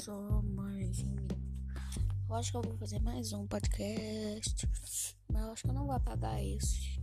só mais um minuto. Eu acho que eu vou fazer mais um podcast. Mas eu acho que eu não vou apagar esse.